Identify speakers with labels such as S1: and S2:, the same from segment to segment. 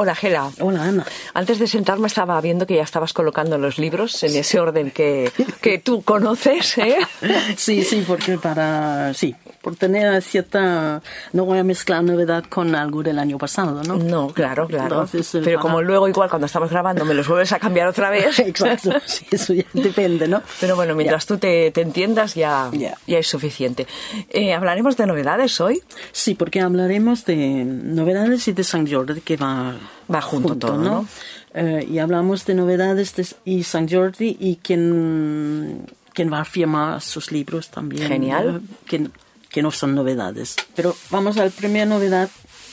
S1: Hola, Gela.
S2: Hola, Ana.
S1: Antes de sentarme estaba viendo que ya estabas colocando los libros en ese orden que, que tú conoces, ¿eh?
S2: Sí, sí, porque para... Sí, por tener cierta... No voy a mezclar novedad con algo del año pasado, ¿no?
S1: No, claro, claro.
S2: Entonces,
S1: Pero
S2: para-
S1: como luego igual cuando estamos grabando me los vuelves a cambiar otra vez.
S2: Exacto, sí, eso ya depende, ¿no?
S1: Pero bueno, mientras tú te, te entiendas ya,
S2: Ya.
S1: ya es suficiente. Eh, ¿Hablaremos de novedades hoy?
S2: Sí, porque hablaremos de novedades y de San Jordi, que va,
S1: Va junto todo, ¿no?
S2: Eh, y hablamos de novedades de, y San Jordi y quien, quien va a firmar sus libros también.
S1: Genial.
S2: eh, que, que no son novedades. Pero vamos a la primera novedad,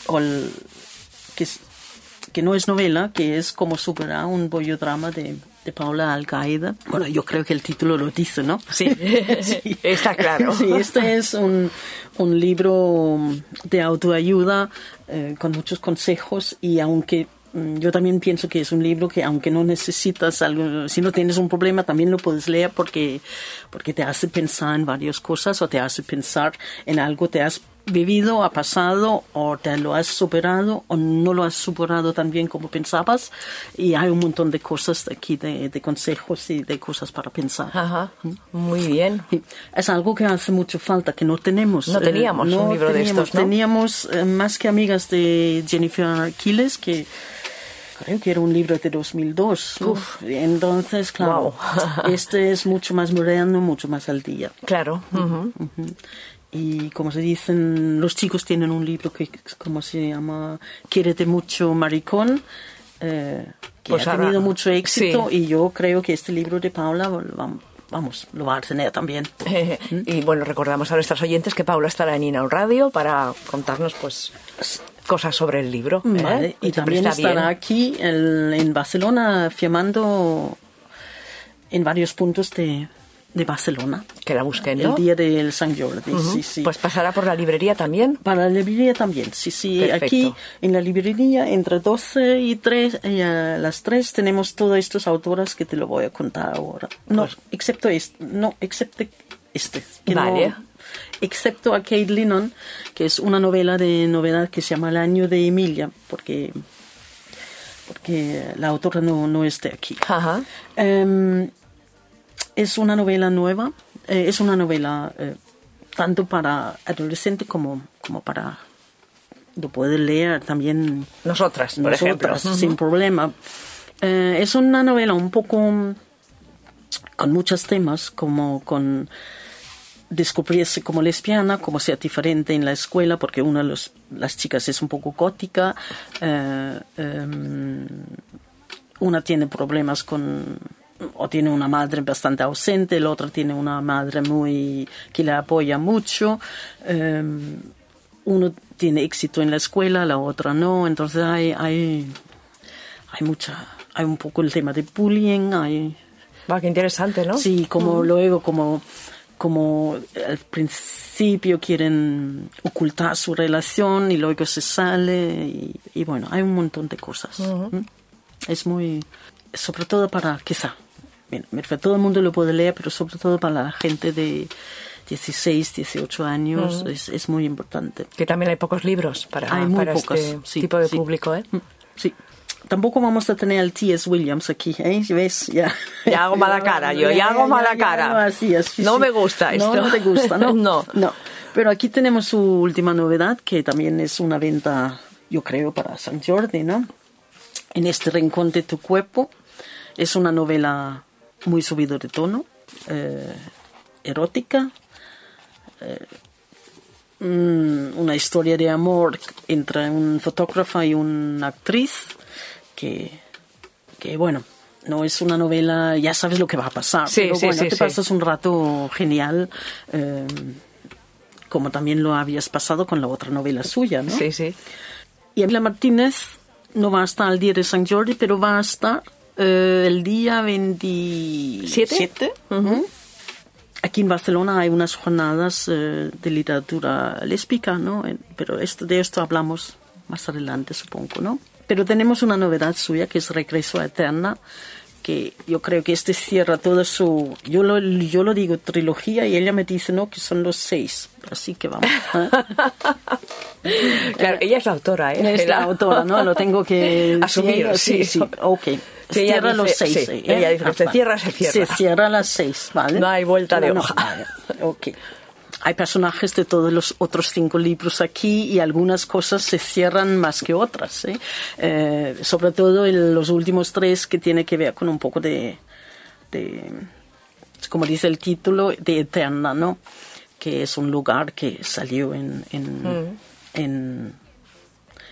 S2: o el- que, es- que no es novela, que es como superar un bollodrama de, de Paula Alcaida. Bueno, yo creo que el título lo dice, ¿no?
S1: Sí, está claro.
S2: Sí, este es un, un libro de autoayuda eh, con muchos consejos y aunque mm, yo también pienso que es un libro que aunque no necesitas algo, si no tienes un problema también lo puedes leer porque, porque te hace pensar en varias cosas o te hace pensar en algo que has vivido, ha pasado o te lo has superado o no lo has superado tan bien como pensabas y hay un montón de cosas aquí de, de consejos y de cosas para pensar.
S1: Ajá, muy bien.
S2: Es algo que hace mucho falta, que no tenemos.
S1: No
S2: Eh,
S1: teníamos un libro de
S2: teníamos.
S1: estos, ¿no?
S2: Teníamos eh, más que amigas de Jennifer Aquiles, que creo que era un libro de 2002. ¿no? Entonces, claro,
S1: Guau.
S2: este es mucho más moderno, mucho más al día.
S1: Claro. ujú.
S2: Y como se dicen, los chicos tienen un libro que, ¿cómo se llama? Quiérete mucho, maricón. eh, que
S1: Pues
S2: ha
S1: ahora-
S2: tenido mucho éxito
S1: sí.
S2: y yo creo que este libro de Paula, vam- vamos, lo va a tener también.
S1: y bueno, recordamos a nuestras oyentes que Paula estará en Inaun Radio para contarnos pues cosas sobre el libro. ¿eh?
S2: Y también
S1: bien.
S2: estará aquí el- en Barcelona firmando en varios puntos de, de Barcelona.
S1: Que la busquen,
S2: El
S1: ¿no?
S2: día del San Jordi, sí, sí.
S1: Pues pasará por la librería también.
S2: Para la librería también, sí, sí.
S1: Perfecto.
S2: Aquí en la librería, entre 12 y 3, y a las 3, tenemos todas estas autoras que te lo voy a contar ahora. No,
S1: Pues-
S2: excepto este, no, excepto este. que no-
S1: Vale.
S2: excepto a Kate Lennon, que es una novela de novedad que se llama El año de Emilia, porque, porque la autora no, no es de aquí.
S1: Ajá.
S2: Em, es una novela nueva, eh, es una novela eh, tanto para adolescente como, como para... Lo puede leer también
S1: Nosotras, por ejemplo.
S2: nosotras, sin problema. Eh, es una novela un poco con muchos temas, como con descubrirse como lesbiana, como ser diferente en la escuela, porque una de los- las chicas es un poco gótica, eh, em, una tiene problemas con o tiene una madre bastante ausente, la otra tiene una madre muy que le apoya mucho. em, uno tiene éxito en la escuela, la otra no, entonces hay hay hay mucha hay un poco el tema de bullying, hay
S1: Va, qué interesante, ¿no?
S2: Sí, como luego, como, como al principio quieren ocultar su relación y luego se sale y, y bueno, hay un montón de cosas. ¿m? Es muy, sobre todo para, quizá, mira, todo el mundo lo puede leer, pero sobre todo para la gente de 16, 18 años es, es muy importante.
S1: Que también hay pocos libros para,
S2: Hay muy
S1: para
S2: pocas,
S1: este
S2: sí,
S1: tipo de
S2: sí.
S1: público, ¿eh?
S2: Mm, Sí. Tampoco vamos a tener al T.S. Williams aquí, ¿eh? ¿Ves? Ya,
S1: Ya hago mala cara, yo, ya hago mala cara.
S2: no, así es, sí,
S1: No me gusta
S2: No,
S1: esto.
S2: No, te gusta, ¿no?
S1: No.
S2: No. Pero aquí tenemos su última novedad, que también es una venta, yo creo, para San Jordi, ¿no? En este rincón de tu cuerpo. Es una novela muy subido de tono, eh, erótica, mm, una historia de amor entre un fotógrafo y una actriz que, que bueno, no es una novela, ya sabes lo que va a pasar,
S1: Sí,
S2: pero
S1: sí,
S2: bueno,
S1: sí,
S2: te pasas un rato genial, eh, como también lo habías pasado con la otra novela suya, ¿no?
S1: Sí, sí.
S2: Y Emilia Martínez no va a estar el día de San Jordi, pero va a estar eh, el día 27. Ujú. Aquí en Barcelona hay unas jornadas eh, de literatura lésbica, ¿no? Pero esto, de esto hablamos más adelante, supongo, ¿no? Pero tenemos una novedad suya que es Regreso a Eterna, que yo creo que este cierra todo su... Yo lo, yo lo digo trilogía y ella me dice, no, que son los seis. Así que vamos.
S1: claro, ella es la autora, ¿eh?
S2: Es la autora, ¿no? Lo tengo que
S1: asumir.
S2: Sí, sí, ok. Se cierra los seis.
S1: Sí, ella dice que se cierra, se cierra.
S2: Se cierra las seis, ¿vale?
S1: No hay vuelta de hoja.
S2: ok. Hay personajes de todos los otros cinco libros aquí y algunas cosas se cierran más que otras. ¿eh? Eh, sobre todo en los últimos tres que tiene que ver con un poco de, de, como dice el título, de Eterna, ¿no? Que es un lugar que salió en, en,
S1: Mm.
S2: en,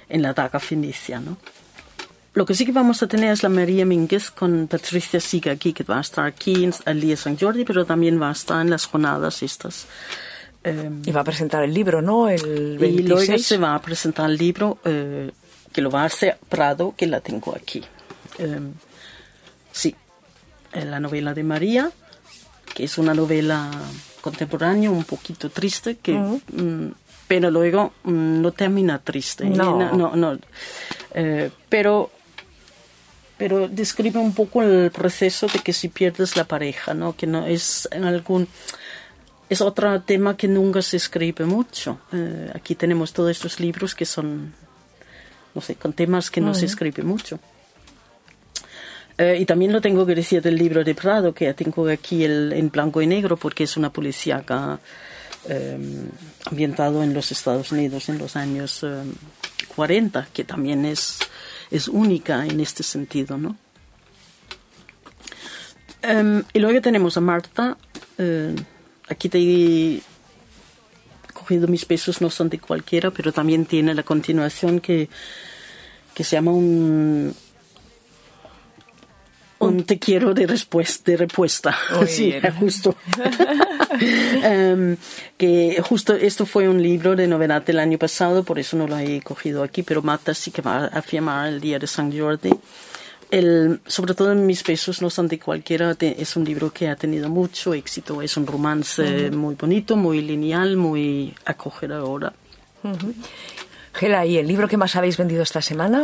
S2: en la daga fenicia, ¿no? Lo que sí que vamos a tener es la María Mínguez con Patricia Siga aquí, que va a estar aquí en el día de San Jordi, pero también va a estar en las jornadas estas. Eh,
S1: Y va a presentar el libro, ¿no? El 26.
S2: y luego se va a presentar el libro eh, que lo va a hacer Prado, que la tengo aquí. Eh, sí, la novela de María, que es una novela contemporánea, un poquito triste, que, mm, pero luego mm, no termina triste.
S1: No.
S2: no, no. Eh, pero pero describe un poco el proceso de que si pierdes la pareja, ¿no? Que no es en algún es otro tema que nunca se escribe mucho. Eh, aquí tenemos todos estos libros que son, no sé, con temas que no se escribe mucho. Eh, y también lo tengo que decir del libro de Prado, que tengo aquí el, en blanco y negro, porque es una policíaca eh, ambientado en los Estados Unidos en los años eh, 40, que también es, es única en este sentido, ¿no? Y luego tenemos a Marta. eh, aquí te he cogido mis pesos, no son de cualquiera, pero también tiene la continuación que, que se llama un, un te quiero de respuesta, de respuesta. Sí, justo. Em, que justo esto fue un libro de novedad del año pasado, por eso no lo he cogido aquí, pero Marta sí que va a firmar el día de San Jordi. El, sobre todo en mis pesos no son de cualquiera, te- es un libro que ha tenido mucho éxito, es un romance muy bonito, muy lineal, muy acogedor.
S1: Gela, ¿y el libro que más habéis vendido esta semana?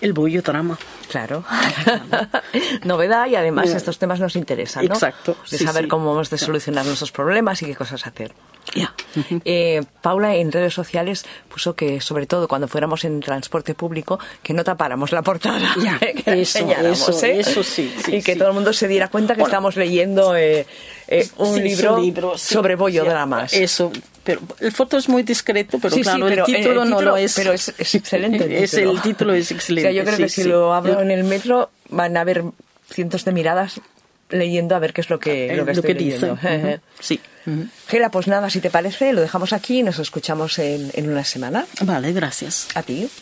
S2: El bollo drama.
S1: Claro. Novedad y además
S2: Ya.
S1: estos temas nos interesan, ¿no?
S2: Exacto,
S1: De
S2: sí,
S1: saber
S2: sí.
S1: cómo hemos de solucionar nuestros problemas y qué cosas hacer.
S2: Ya.
S1: Eh, Paula en redes sociales puso que, sobre todo cuando fuéramos en transporte público, que no tapáramos la portada.
S2: Ya,
S1: que la
S2: eso, eso,
S1: ¿eh?
S2: eso sí, sí,
S1: y que
S2: sí.
S1: todo el mundo se diera cuenta que
S2: Bueno.
S1: estamos leyendo eh, eh, un
S2: Sí,
S1: libro,
S2: libro, sí,
S1: sobre bollodramas.
S2: sí, Eso, pero el foto es muy discreto, pero
S1: Sí, sí,
S2: claro,
S1: pero
S2: el título no
S1: título-
S2: lo es.
S1: Pero es, es excelente. El
S2: Es-
S1: título.
S2: el título es excelente.
S1: O sea, yo creo
S2: sí,
S1: que si lo abro en el metro van a haber cientos de miradas leyendo a ver qué es lo que,
S2: Eh,
S1: lo que estoy
S2: dice.
S1: leyendo.
S2: Ujú, Sí.
S1: Gela, pues nada, si te parece, lo dejamos aquí y nos escuchamos en, en una semana.
S2: Vale, gracias.
S1: A ti.